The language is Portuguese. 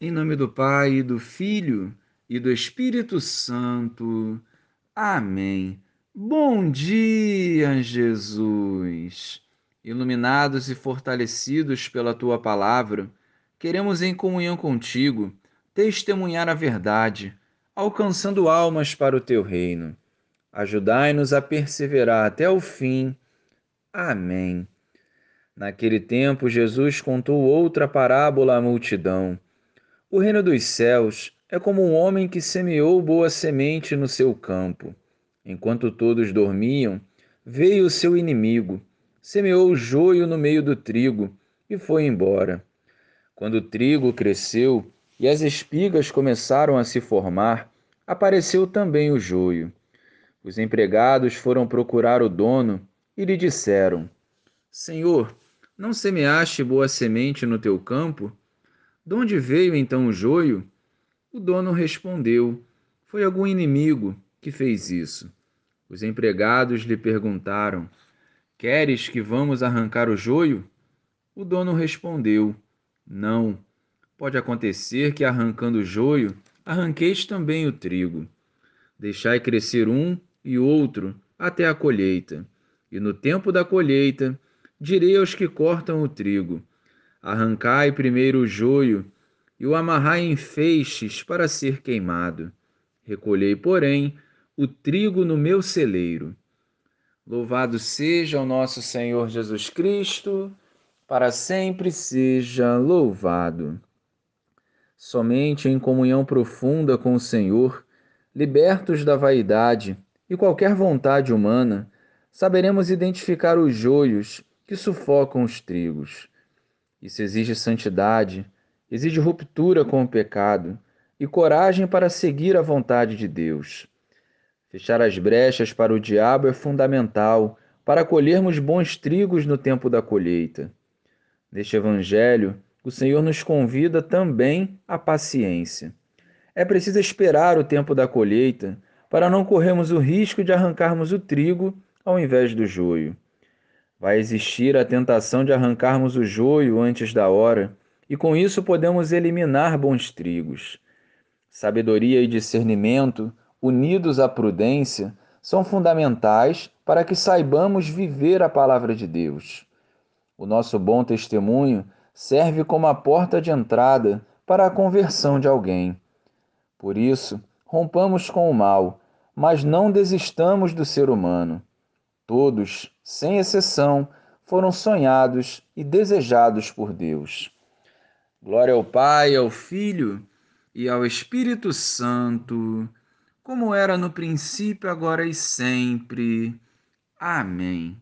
Em nome do Pai, do Filho e do Espírito Santo. Amém. Bom dia, Jesus. Iluminados e fortalecidos pela tua palavra, queremos, em comunhão contigo, testemunhar a verdade, alcançando almas para o teu reino. Ajudai-nos a perseverar até o fim. Amém. Naquele tempo, Jesus contou outra parábola à multidão o reino dos céus é como um homem que semeou boa semente no seu campo. Enquanto todos dormiam, veio o seu inimigo, semeou o joio no meio do trigo e foi embora. Quando o trigo cresceu e as espigas começaram a se formar, apareceu também o joio. Os empregados foram procurar o dono e lhe disseram: Senhor, não semeaste boa semente no teu campo? De onde veio então o joio? O dono respondeu: Foi algum inimigo que fez isso. Os empregados lhe perguntaram: Queres que vamos arrancar o joio? O dono respondeu: Não. Pode acontecer que, arrancando o joio, arranqueis também o trigo. Deixai crescer um e outro até a colheita. E no tempo da colheita, direi aos que cortam o trigo: Arrancai primeiro o joio e o amarrai em feixes para ser queimado. Recolhei, porém, o trigo no meu celeiro. Louvado seja o nosso Senhor Jesus Cristo, para sempre seja louvado. Somente em comunhão profunda com o Senhor, libertos da vaidade e qualquer vontade humana, saberemos identificar os joios que sufocam os trigos isso exige santidade, exige ruptura com o pecado e coragem para seguir a vontade de Deus. Fechar as brechas para o diabo é fundamental para colhermos bons trigos no tempo da colheita. Neste Evangelho, o Senhor nos convida também à paciência. É preciso esperar o tempo da colheita para não corrermos o risco de arrancarmos o trigo ao invés do joio. Vai existir a tentação de arrancarmos o joio antes da hora, e com isso podemos eliminar bons trigos. Sabedoria e discernimento, unidos à prudência, são fundamentais para que saibamos viver a palavra de Deus. O nosso bom testemunho serve como a porta de entrada para a conversão de alguém. Por isso, rompamos com o mal, mas não desistamos do ser humano. Todos, sem exceção, foram sonhados e desejados por Deus. Glória ao Pai, ao Filho e ao Espírito Santo, como era no princípio, agora e sempre. Amém.